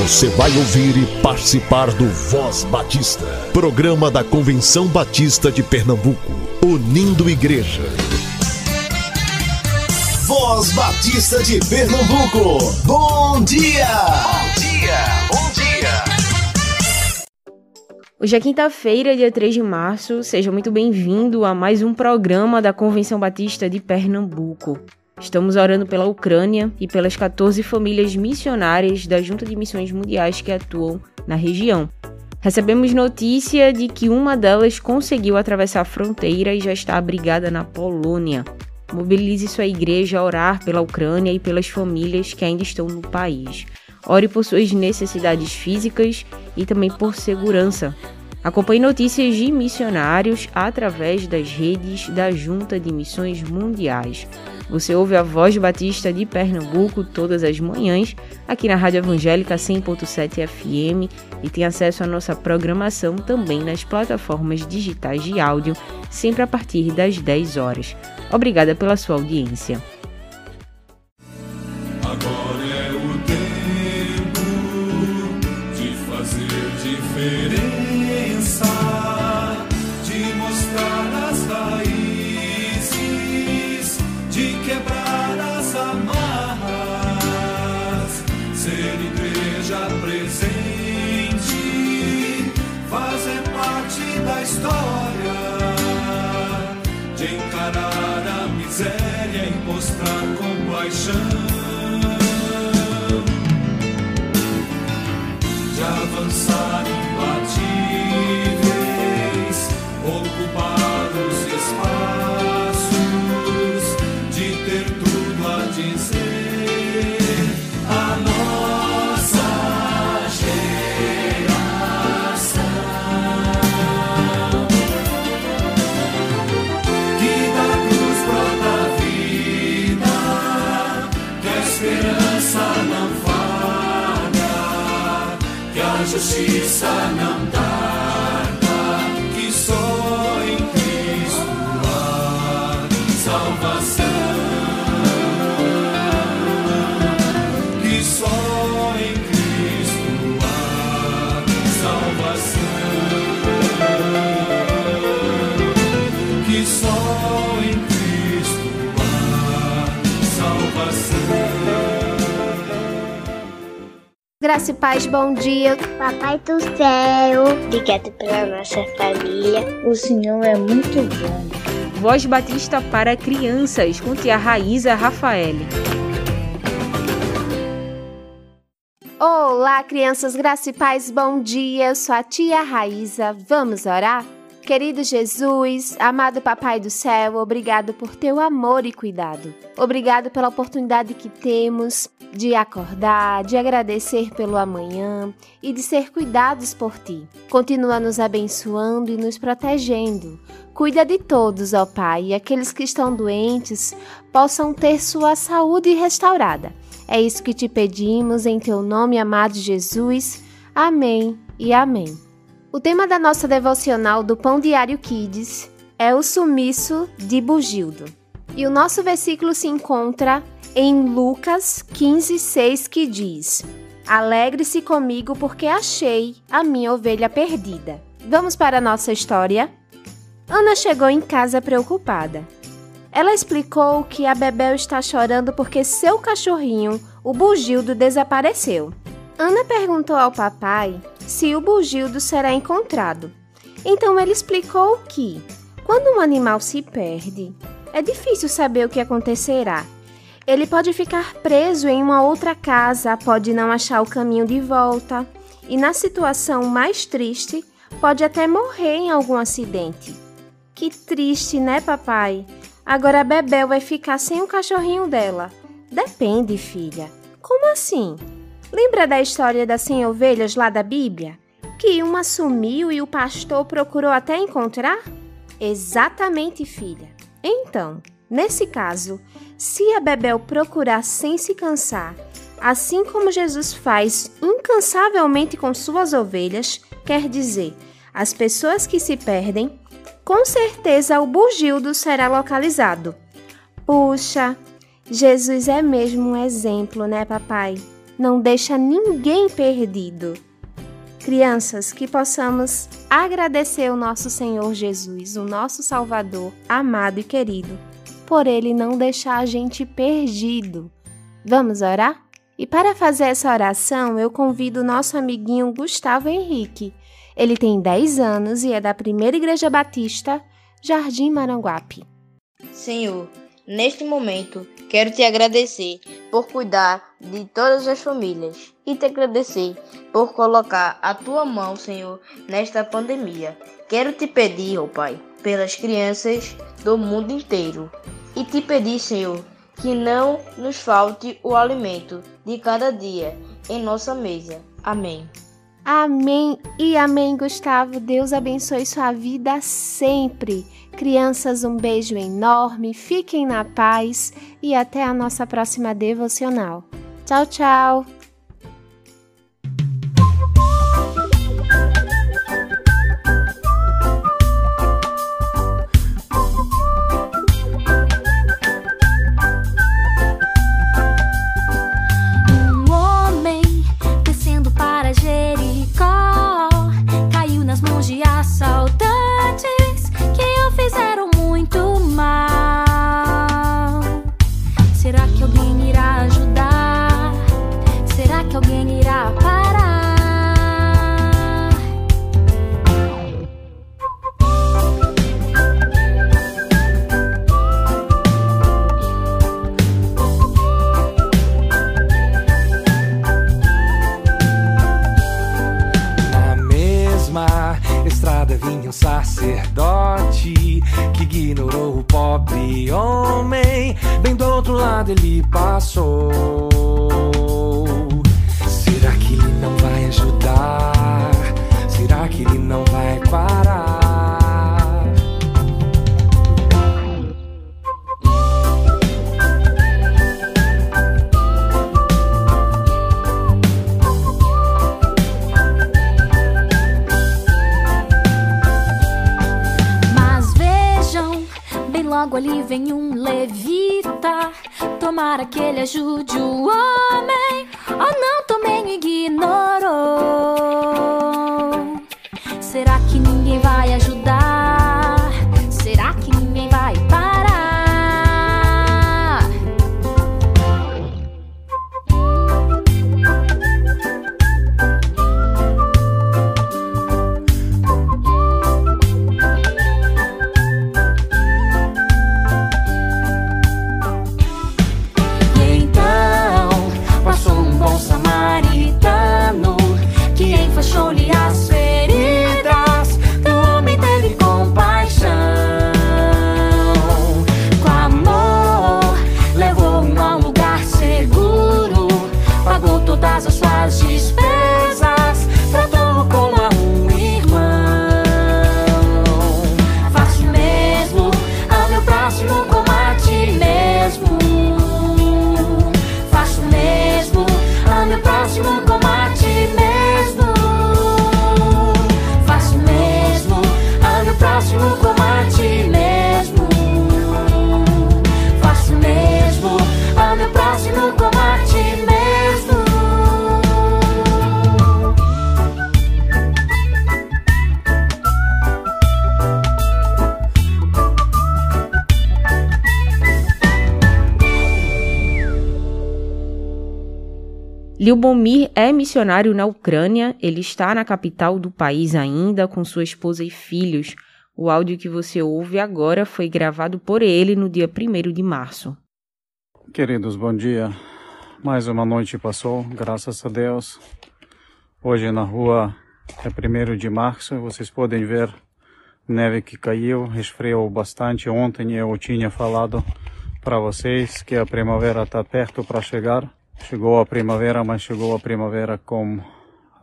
Você vai ouvir e participar do Voz Batista, programa da Convenção Batista de Pernambuco, unindo igreja. Voz Batista de Pernambuco, bom dia! Bom dia, bom dia! Hoje é quinta-feira, dia 3 de março. Seja muito bem-vindo a mais um programa da Convenção Batista de Pernambuco. Estamos orando pela Ucrânia e pelas 14 famílias missionárias da Junta de Missões Mundiais que atuam na região. Recebemos notícia de que uma delas conseguiu atravessar a fronteira e já está abrigada na Polônia. Mobilize sua igreja a orar pela Ucrânia e pelas famílias que ainda estão no país. Ore por suas necessidades físicas e também por segurança. Acompanhe notícias de missionários através das redes da Junta de Missões Mundiais. Você ouve a Voz Batista de Pernambuco todas as manhãs, aqui na Rádio Evangélica 100.7 FM e tem acesso à nossa programação também nas plataformas digitais de áudio, sempre a partir das 10 horas. Obrigada pela sua audiência. Agora é o tempo de fazer diferença, Graça e paz, bom dia. Papai do céu, obrigado pela nossa família. O Senhor é muito bom. Voz Batista para crianças, com tia Raíza Rafael. Olá, crianças, graça e paz, bom dia. Eu sou a tia Raíza. Vamos orar? Querido Jesus, amado Papai do céu, obrigado por teu amor e cuidado. Obrigado pela oportunidade que temos de acordar, de agradecer pelo amanhã e de ser cuidados por ti. Continua nos abençoando e nos protegendo. Cuida de todos, ó Pai, e aqueles que estão doentes possam ter sua saúde restaurada. É isso que te pedimos em teu nome, amado Jesus. Amém e amém. O tema da nossa devocional do Pão Diário Kids é o sumiço de Bugildo. E o nosso versículo se encontra em Lucas 15, 6, que diz: Alegre-se comigo porque achei a minha ovelha perdida. Vamos para a nossa história? Ana chegou em casa preocupada. Ela explicou que a Bebel está chorando porque seu cachorrinho, o Bugildo, desapareceu. Ana perguntou ao papai se o Bugildo será encontrado. Então ele explicou que, quando um animal se perde, é difícil saber o que acontecerá. Ele pode ficar preso em uma outra casa, pode não achar o caminho de volta, e na situação mais triste, pode até morrer em algum acidente. Que triste, né, papai? Agora a Bebel vai ficar sem o cachorrinho dela. Depende, filha. Como assim? Lembra da história das 100 ovelhas lá da Bíblia? Que uma sumiu e o pastor procurou até encontrar? Exatamente, filha. Então, nesse caso, se a Bebel procurar sem se cansar, assim como Jesus faz incansavelmente com suas ovelhas, quer dizer, as pessoas que se perdem, com certeza o bugildo será localizado. Puxa, Jesus é mesmo um exemplo, né, papai? Não deixa ninguém perdido. Crianças, que possamos agradecer o nosso Senhor Jesus, o nosso Salvador, amado e querido, por ele não deixar a gente perdido. Vamos orar? E para fazer essa oração, eu convido o nosso amiguinho Gustavo Henrique. Ele tem 10 anos e é da Primeira Igreja Batista, Jardim Maranguape. Senhor, neste momento quero te agradecer por cuidar de todas as famílias e te agradecer por colocar a tua mão, Senhor, nesta pandemia. Quero te pedir, ó oh Pai, pelas crianças do mundo inteiro e te pedir, Senhor, que não nos falte o alimento de cada dia em nossa mesa. Amém. Amém e amém, Gustavo. Deus abençoe sua vida sempre. Crianças, um beijo enorme, fiquem na paz e até a nossa próxima devocional. Tchau, tchau! Logo Lyubomir é missionário na Ucrânia, ele está na capital do país ainda, com sua esposa e filhos. O áudio que você ouve agora foi gravado por ele no dia 1 de março. Queridos, bom dia. Mais uma noite passou, graças a Deus. Hoje na rua é 1 de março, vocês podem ver neve que caiu, resfriou bastante. Ontem eu tinha falado para vocês que a primavera está perto para chegar. Chegou a primavera, mas chegou a primavera com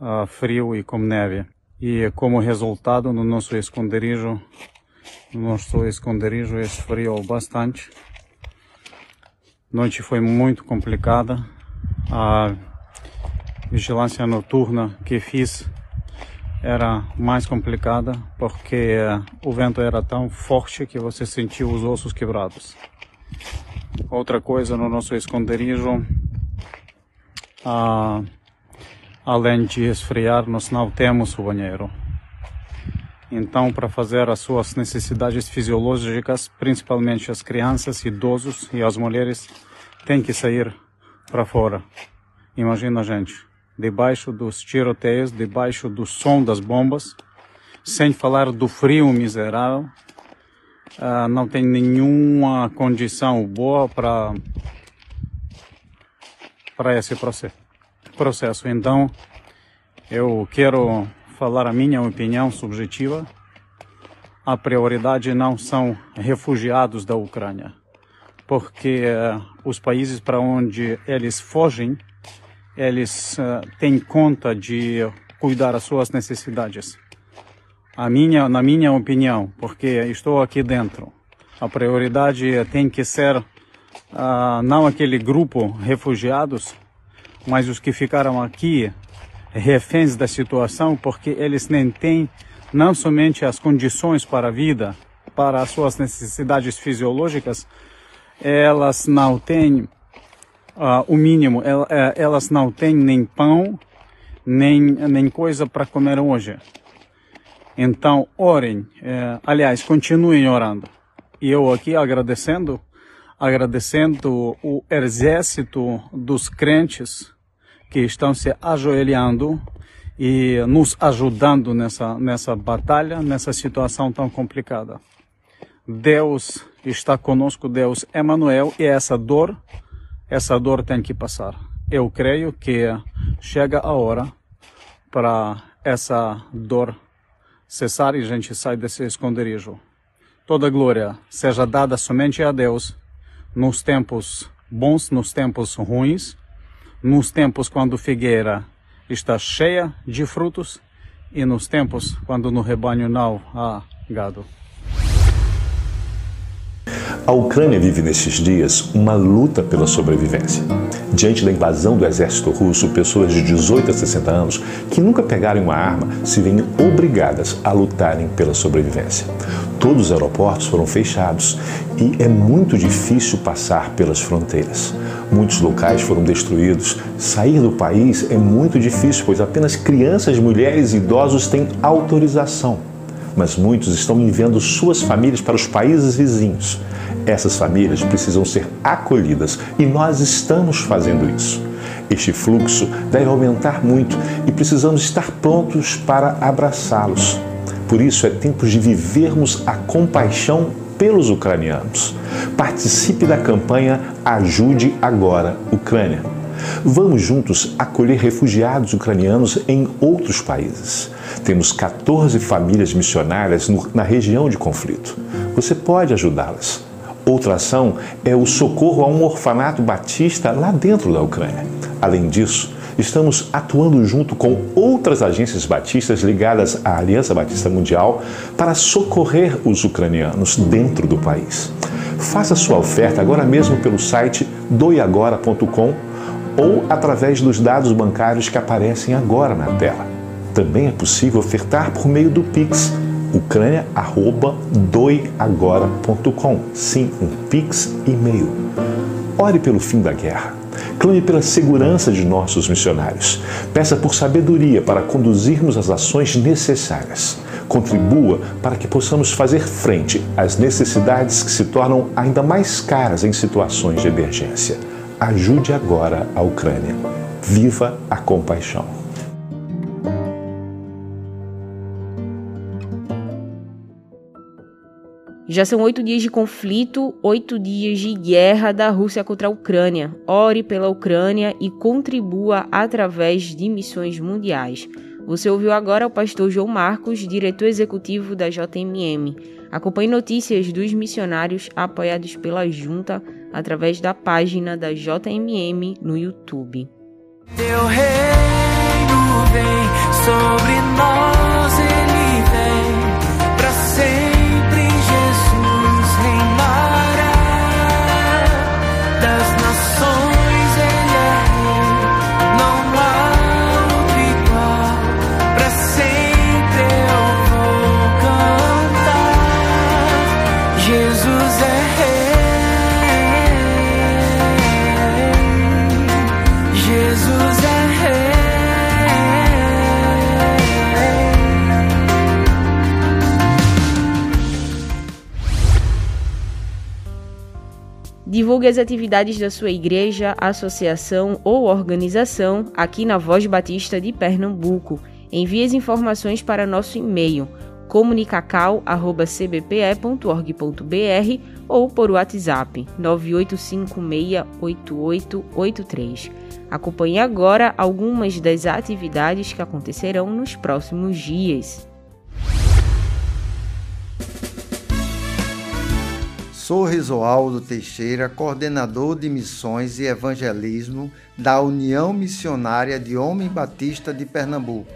ah, frio e com neve. E como resultado, no nosso esconderijo, no nosso esconderijo esfriou bastante. Noite foi muito complicada. A vigilância noturna que fiz era mais complicada porque eh, o vento era tão forte que você sentiu os ossos quebrados. Outra coisa no nosso esconderijo, Ah, além de esfriar, nós não temos o banheiro. Então, para fazer as suas necessidades fisiológicas, principalmente as crianças, idosos e as mulheres, têm que sair para fora. Imagina, gente, debaixo dos tiroteios, debaixo do som das bombas, sem falar do frio miserável, uh, não tem nenhuma condição boa para para esse processo. Então, eu quero falar a minha opinião subjetiva. A prioridade não são refugiados da Ucrânia, porque uh, os países para onde eles fogem, eles uh, têm conta de cuidar das suas necessidades. A minha, na minha opinião, porque estou aqui dentro, a prioridade tem que ser uh, não aquele grupo refugiados, mas os que ficaram aqui reféns da situação, porque eles nem têm não somente as condições para a vida, para as suas necessidades fisiológicas, elas não têm uh, o mínimo, eh, elas não têm nem pão, nem, nem coisa para comer hoje. Então, orem, eh, aliás, continuem orando. E eu aqui agradecendo agradecendo o exército dos crentes que estão se ajoelhando e nos ajudando nessa, nessa batalha, nessa situação tão complicada. Deus está conosco, Deus Emmanuel, e essa dor, essa dor tem que passar. Eu creio que chega a hora para essa dor cessar e a gente sai desse esconderijo. Toda glória seja dada somente a Deus nos tempos bons, nos tempos ruins, nos tempos quando figueira está cheia de frutos e nos tempos quando no rebanho não há gado. A Ucrânia vive nestes dias uma luta pela sobrevivência. Diante da invasão do exército russo, pessoas de 18 a 60 anos que nunca pegaram uma arma se veem obrigadas a lutarem pela sobrevivência. Todos os aeroportos foram fechados e é muito difícil passar pelas fronteiras. Muitos locais foram destruídos. Sair do país é muito difícil, pois apenas crianças, mulheres e idosos têm autorização. Mas muitos estão enviando suas famílias para os países vizinhos. Essas famílias precisam ser acolhidas e nós estamos fazendo isso. Este fluxo deve aumentar muito e precisamos estar prontos para abraçá-los. Por isso é tempo de vivermos a compaixão pelos ucranianos. Participe da campanha Ajude Agora Ucrânia. Vamos juntos acolher refugiados ucranianos em outros países. Temos 14 famílias missionárias no, na região de conflito. Você pode ajudá-las. Outra ação é o socorro a um orfanato batista lá dentro da Ucrânia. Além disso, estamos atuando junto com outras agências batistas ligadas à Aliança Batista Mundial para socorrer os ucranianos dentro do país. Faça sua oferta agora mesmo pelo site doiagora.com ou através dos dados bancários que aparecem agora na tela. Também é possível ofertar por meio do Pix ucrânia@doiagora.com. Sim, um Pix e-mail. Ore pelo fim da guerra. Clame pela segurança de nossos missionários. Peça por sabedoria para conduzirmos as ações necessárias. Contribua para que possamos fazer frente às necessidades que se tornam ainda mais caras em situações de emergência. Ajude agora a Ucrânia. Viva a compaixão. Já são oito dias de conflito, oito dias de guerra da Rússia contra a Ucrânia. Ore pela Ucrânia e contribua através de missões mundiais. Você ouviu agora o pastor João Marcos, diretor executivo da JMM. Acompanhe notícias dos missionários apoiados pela junta através da página da JMM no YouTube. Teu reino Divulgue as atividades da sua igreja, associação ou organização aqui na Voz Batista de Pernambuco. Envie as informações para nosso e-mail comunicacal@cbpe.org.br ou por WhatsApp 98568883. Acompanhe agora algumas das atividades que acontecerão nos próximos dias. Sou Risoaldo Teixeira, coordenador de missões e evangelismo da União Missionária de Homem Batista de Pernambuco.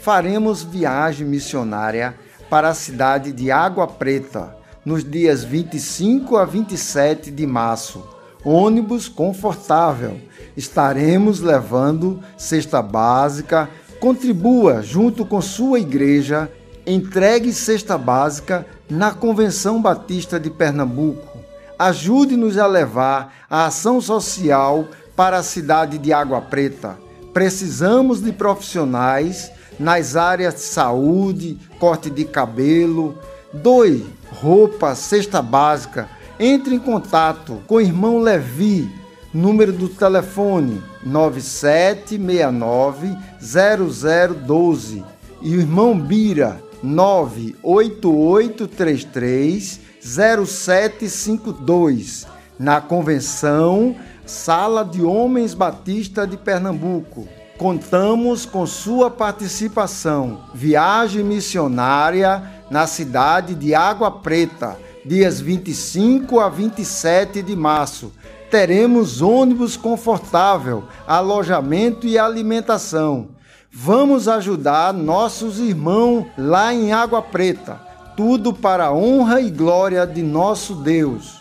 Faremos viagem missionária para a cidade de Água Preta nos dias 25 a 27 de março. Ônibus confortável. Estaremos levando cesta básica. Contribua junto com sua igreja. Entregue cesta básica na Convenção Batista de Pernambuco. Ajude-nos a levar a ação social para a cidade de Água Preta. Precisamos de profissionais nas áreas de saúde, corte de cabelo. Doe roupa, cesta básica. Entre em contato com o irmão Levi, número do telefone 9769 0012 e o irmão Bira 98833 0752 na convenção Sala de Homens Batista de Pernambuco. Contamos com sua participação. Viagem missionária na cidade de Água Preta, dias 25 a 27 de março. Teremos ônibus confortável, alojamento e alimentação. Vamos ajudar nossos irmãos lá em Água Preta. Tudo para a honra e glória de nosso Deus.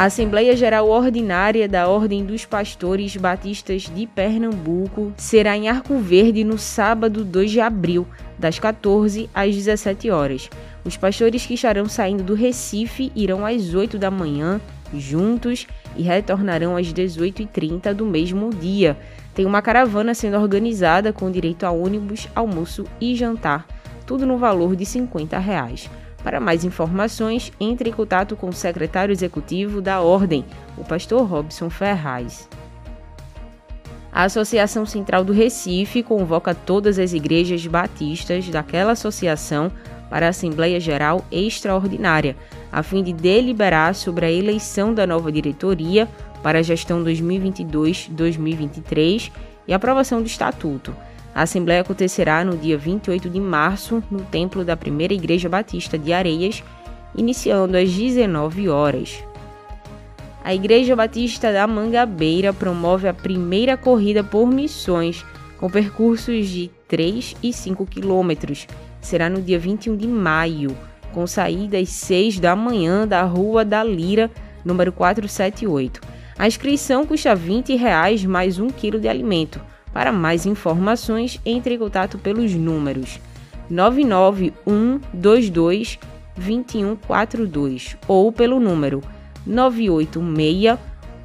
A Assembleia Geral Ordinária da Ordem dos Pastores Batistas de Pernambuco será em Arco Verde no sábado 2 de abril, das 14 às 17 horas. Os pastores que estarão saindo do Recife irão às 8 da manhã, juntos, e retornarão às 18h30 do mesmo dia. Tem uma caravana sendo organizada com direito a ônibus, almoço e jantar, tudo no valor de 50 reais. Para mais informações, entre em contato com o secretário executivo da Ordem, o pastor Robson Ferraz. A Associação Central do Recife convoca todas as igrejas batistas daquela associação para a Assembleia Geral Extraordinária, a fim de deliberar sobre a eleição da nova diretoria para a gestão 2022-2023 e aprovação do estatuto. A Assembleia acontecerá no dia 28 de março no Templo da Primeira Igreja Batista de Areias, iniciando às 19 horas. A Igreja Batista da Mangabeira promove a primeira corrida por missões, com percursos de 3 e 5 quilômetros. Será no dia 21 de maio, com saída às 6 da manhã da Rua da Lira, número 478. A inscrição custa 20 reais mais um quilo de alimento. Para mais informações, entre em contato pelos números 99122 2142 ou pelo número 986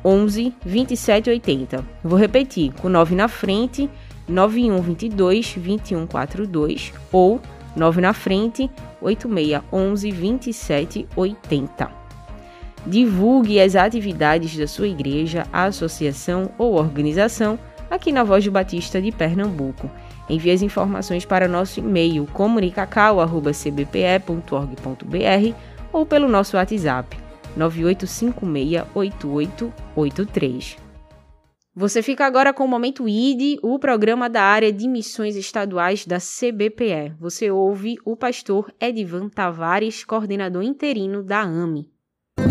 11 2780. Vou repetir, com 9 na frente, 9122 2142 ou 9 na frente, 8611 2780. Divulgue as atividades da sua igreja, associação ou organização aqui na Voz do Batista de Pernambuco. Envie as informações para nosso e-mail comunicacau.cbpe.org.br ou pelo nosso WhatsApp 98568883. Você fica agora com o Momento ID, o programa da área de missões estaduais da CBPE. Você ouve o pastor Edivan Tavares, coordenador interino da AME.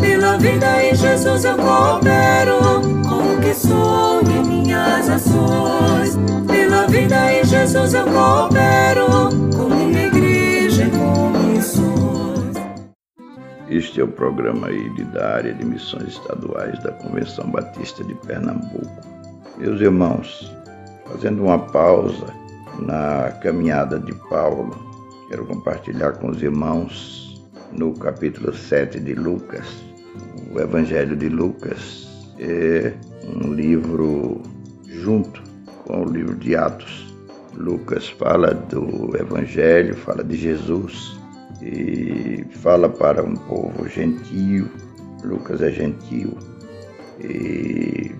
Pela vida em Jesus eu coopero com o que sou e minhas ações. Pela vida em Jesus eu coopero com minha igreja e com missões. Este é o programa aí da área de missões estaduais da Convenção Batista de Pernambuco. Meus irmãos, fazendo uma pausa na caminhada de Paulo, quero compartilhar com os irmãos no capítulo 7 de Lucas. O Evangelho de Lucas é um livro junto com o livro de Atos, Lucas fala do Evangelho, fala de Jesus e fala para um povo gentio. Lucas é gentio. E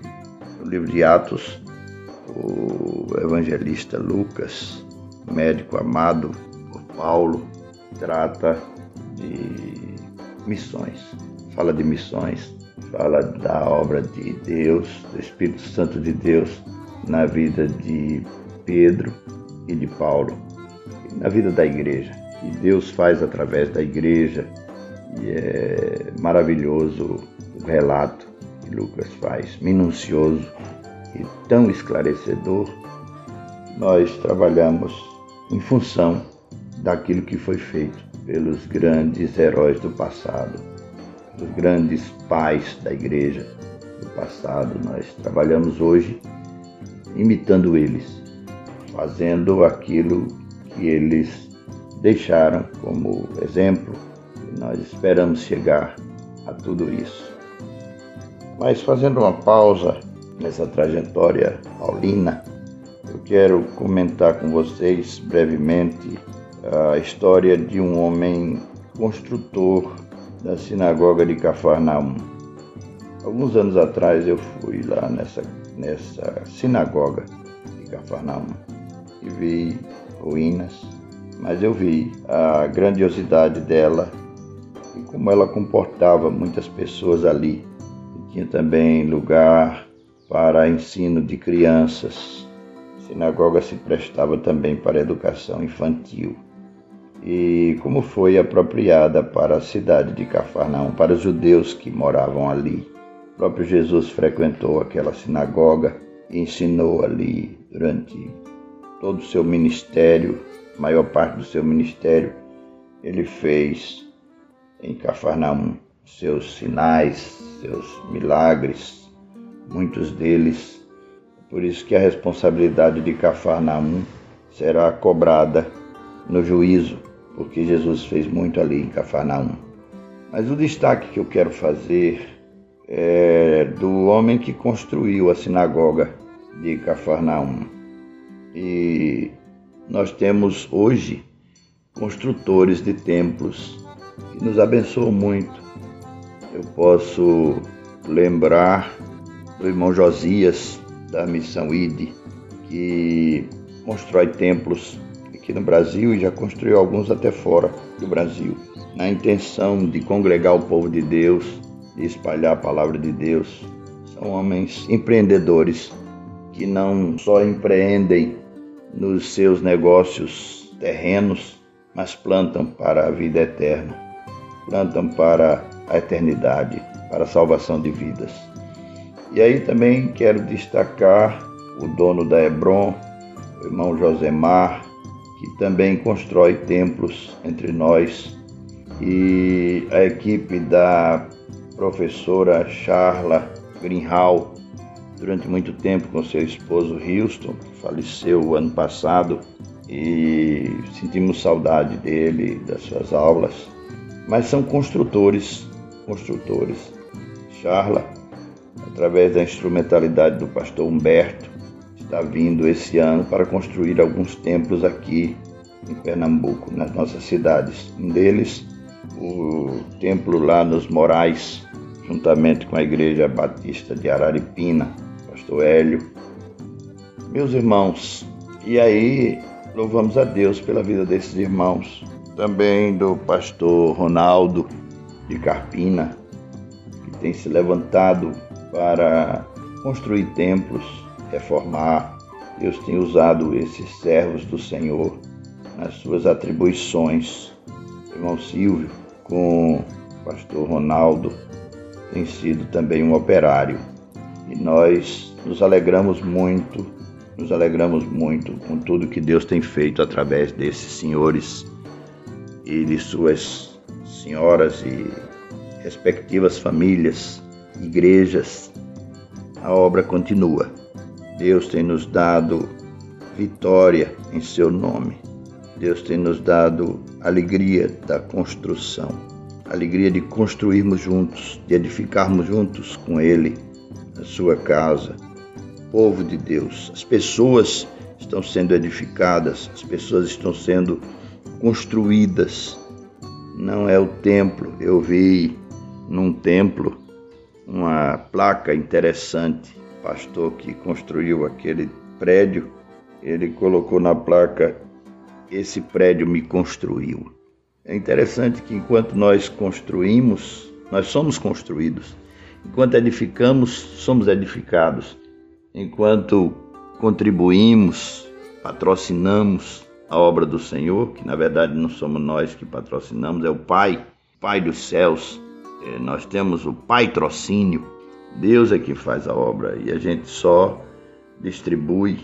no livro de Atos, o evangelista Lucas, médico amado por Paulo, trata de missões. Fala de missões, fala da obra de Deus, do Espírito Santo de Deus na vida de Pedro e de Paulo, e na vida da igreja, que Deus faz através da igreja, e é maravilhoso o relato que Lucas faz, minucioso e tão esclarecedor. Nós trabalhamos em função daquilo que foi feito pelos grandes heróis do passado, os grandes pais da igreja do passado. Nós trabalhamos hoje imitando eles, fazendo aquilo que eles deixaram como exemplo. E nós esperamos chegar a tudo isso. Mas fazendo uma pausa nessa trajetória paulina, eu quero comentar com vocês brevemente a história de um homem construtor da sinagoga de Cafarnaum. Alguns anos atrás eu fui lá nessa, nessa sinagoga de Cafarnaum e vi ruínas, mas eu vi a grandiosidade dela e como ela comportava muitas pessoas ali. E tinha também lugar para ensino de crianças. A sinagoga se prestava também para educação infantil. E como foi apropriada para a cidade de Cafarnaum, para os judeus que moravam ali. O próprio Jesus frequentou aquela sinagoga e ensinou ali durante todo o seu ministério, maior parte do seu ministério, ele fez em Cafarnaum seus sinais, seus milagres, muitos deles. Por isso que a responsabilidade de Cafarnaum será cobrada no juízo, porque Jesus fez muito ali em Cafarnaum. Mas o destaque que eu quero fazer é do homem que construiu a sinagoga de Cafarnaum. E nós temos hoje construtores de templos que nos abençoam muito. Eu posso lembrar do irmão Josias, da missão ID, que constrói templos aqui no Brasil e já construiu alguns até fora do Brasil, na intenção de congregar o povo de Deus, de espalhar a palavra de Deus. São homens empreendedores que não só empreendem nos seus negócios terrenos, mas plantam para a vida eterna, plantam para a eternidade, para a salvação de vidas. E aí também quero destacar o dono da Hebron, o irmão Josemar, que também constrói templos entre nós, e a equipe da professora Charla Greenhall, durante muito tempo com seu esposo Houston, que faleceu ano passado, e sentimos saudade dele, das suas aulas. Mas são construtores, construtores. Charla, através da instrumentalidade do pastor Humberto, está vindo esse ano para construir alguns templos aqui em Pernambuco, nas nossas cidades. Um deles, o templo lá nos Morais, juntamente com a Igreja Batista de Araripina, pastor Hélio. Meus irmãos, e aí louvamos a Deus pela vida desses irmãos, também do pastor Ronaldo de Carpina, que tem se levantado para construir templos, reformar. Deus tem usado esses servos do Senhor nas suas atribuições. Irmão Silvio, com o pastor Ronaldo, tem sido também um operário e nós nos alegramos muito, nos alegramos muito com tudo que Deus tem feito através desses senhores e de suas senhoras e respectivas famílias, igrejas. A obra continua. Deus tem nos dado vitória em seu nome. Deus tem nos dado alegria da construção, alegria de construirmos juntos, de edificarmos juntos com Ele a sua casa, povo de Deus. As pessoas estão sendo edificadas, as pessoas estão sendo construídas. Não é o templo. Eu vi num templo uma placa interessante. Pastor que construiu aquele prédio, ele colocou na placa: Esse prédio me construiu. É interessante que enquanto nós construímos, nós somos construídos. Enquanto edificamos, somos edificados. Enquanto contribuímos, patrocinamos a obra do Senhor, que na verdade não somos nós que patrocinamos, é o Pai, Pai dos céus. É, nós temos o Pai trocínio. Deus é que faz a obra e a gente só distribui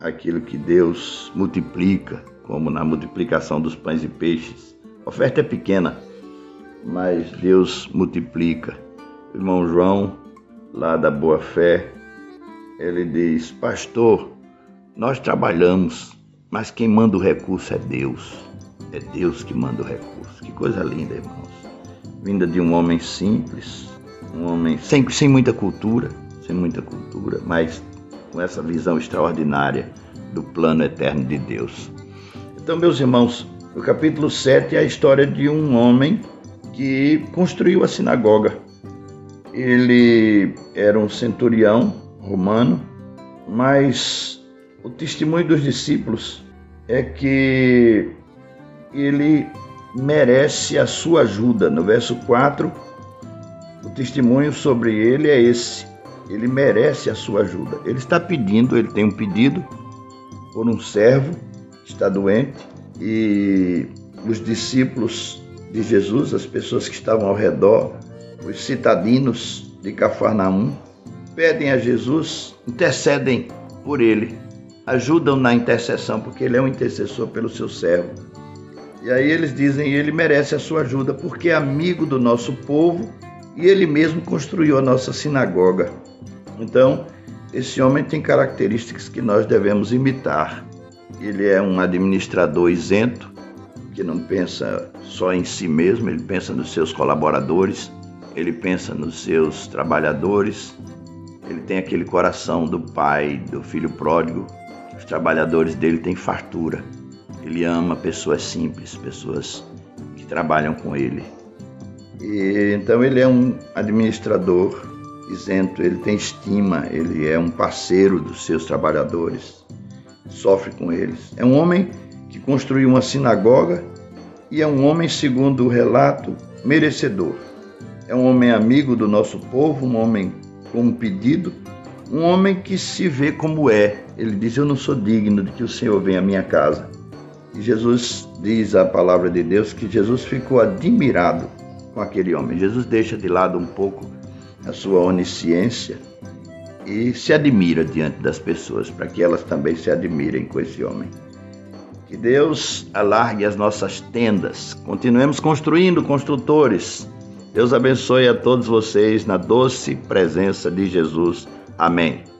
aquilo que Deus multiplica, como na multiplicação dos pães e peixes. A oferta é pequena, mas Deus multiplica. O irmão João, lá da Boa Fé, ele diz: Pastor, nós trabalhamos, mas quem manda o recurso é Deus. É Deus que manda o recurso. Que coisa linda, irmãos. Vinda de um homem simples, um homem sem, sem muita cultura, sem muita cultura, mas com essa visão extraordinária do plano eterno de Deus. Então, meus irmãos, o capítulo 7 é a história de um homem que construiu a sinagoga. Ele era um centurião romano, mas o testemunho dos discípulos é que ele merece a sua ajuda. No verso 4, o testemunho sobre ele é esse: ele merece a sua ajuda. Ele está pedindo, ele tem um pedido por um servo que está doente e os discípulos de Jesus, as pessoas que estavam ao redor, os citadinos de Cafarnaum, pedem a Jesus, intercedem por ele, ajudam na intercessão, porque ele é um intercessor pelo seu servo. E aí eles dizem: ele merece a sua ajuda, porque é amigo do nosso povo e ele mesmo construiu a nossa sinagoga. Então, esse homem tem características que nós devemos imitar. Ele é um administrador isento, que não pensa só em si mesmo, ele pensa nos seus colaboradores, ele pensa nos seus trabalhadores, ele tem aquele coração do pai, do filho pródigo. Os trabalhadores dele têm fartura. Ele ama pessoas simples, pessoas que trabalham com ele. E, então ele é um administrador isento, ele tem estima, ele é um parceiro dos seus trabalhadores, sofre com eles. É um homem que construiu uma sinagoga e é um homem, segundo o relato, merecedor. É um homem amigo do nosso povo, um homem com um pedido, um homem que se vê como é. Ele diz: Eu não sou digno de que o Senhor venha à minha casa. E Jesus diz a palavra de Deus que Jesus ficou admirado com aquele homem. Jesus deixa de lado um pouco a sua onisciência e se admira diante das pessoas, para que elas também se admirem com esse homem. Que Deus alargue as nossas tendas. Continuemos construindo, construtores. Deus abençoe a todos vocês na doce presença de Jesus. Amém.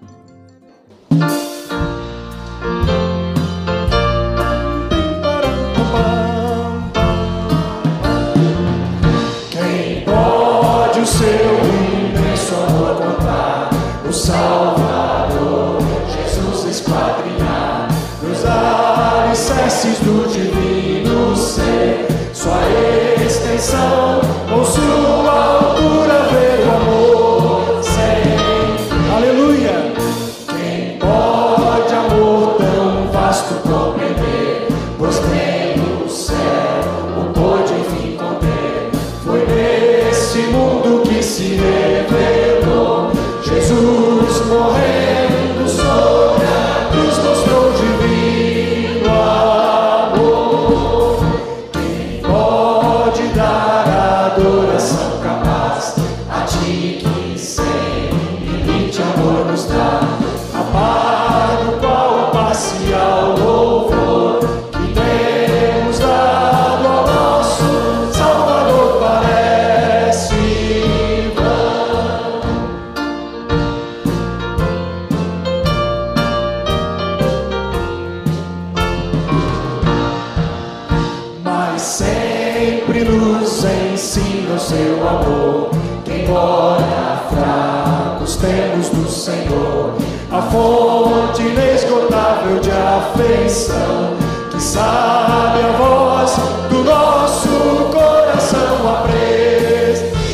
Temos do Senhor, a fonte inesgotável de afeição, que sabe a voz do nosso coração a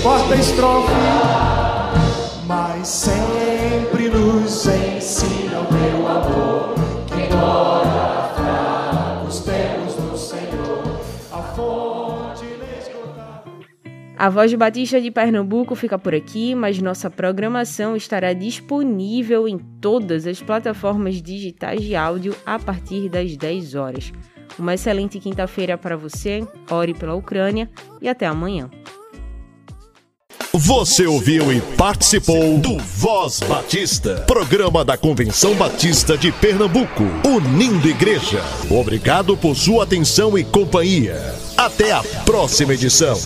Quarta estrofe, A Voz Batista de Pernambuco fica por aqui, mas nossa programação estará disponível em todas as plataformas digitais de áudio a partir das 10 horas. Uma excelente quinta-feira para você, ore pela Ucrânia e até amanhã. Você ouviu e participou do Voz Batista, programa da Convenção Batista de Pernambuco, unindo igreja. Obrigado por sua atenção e companhia. Até a próxima edição.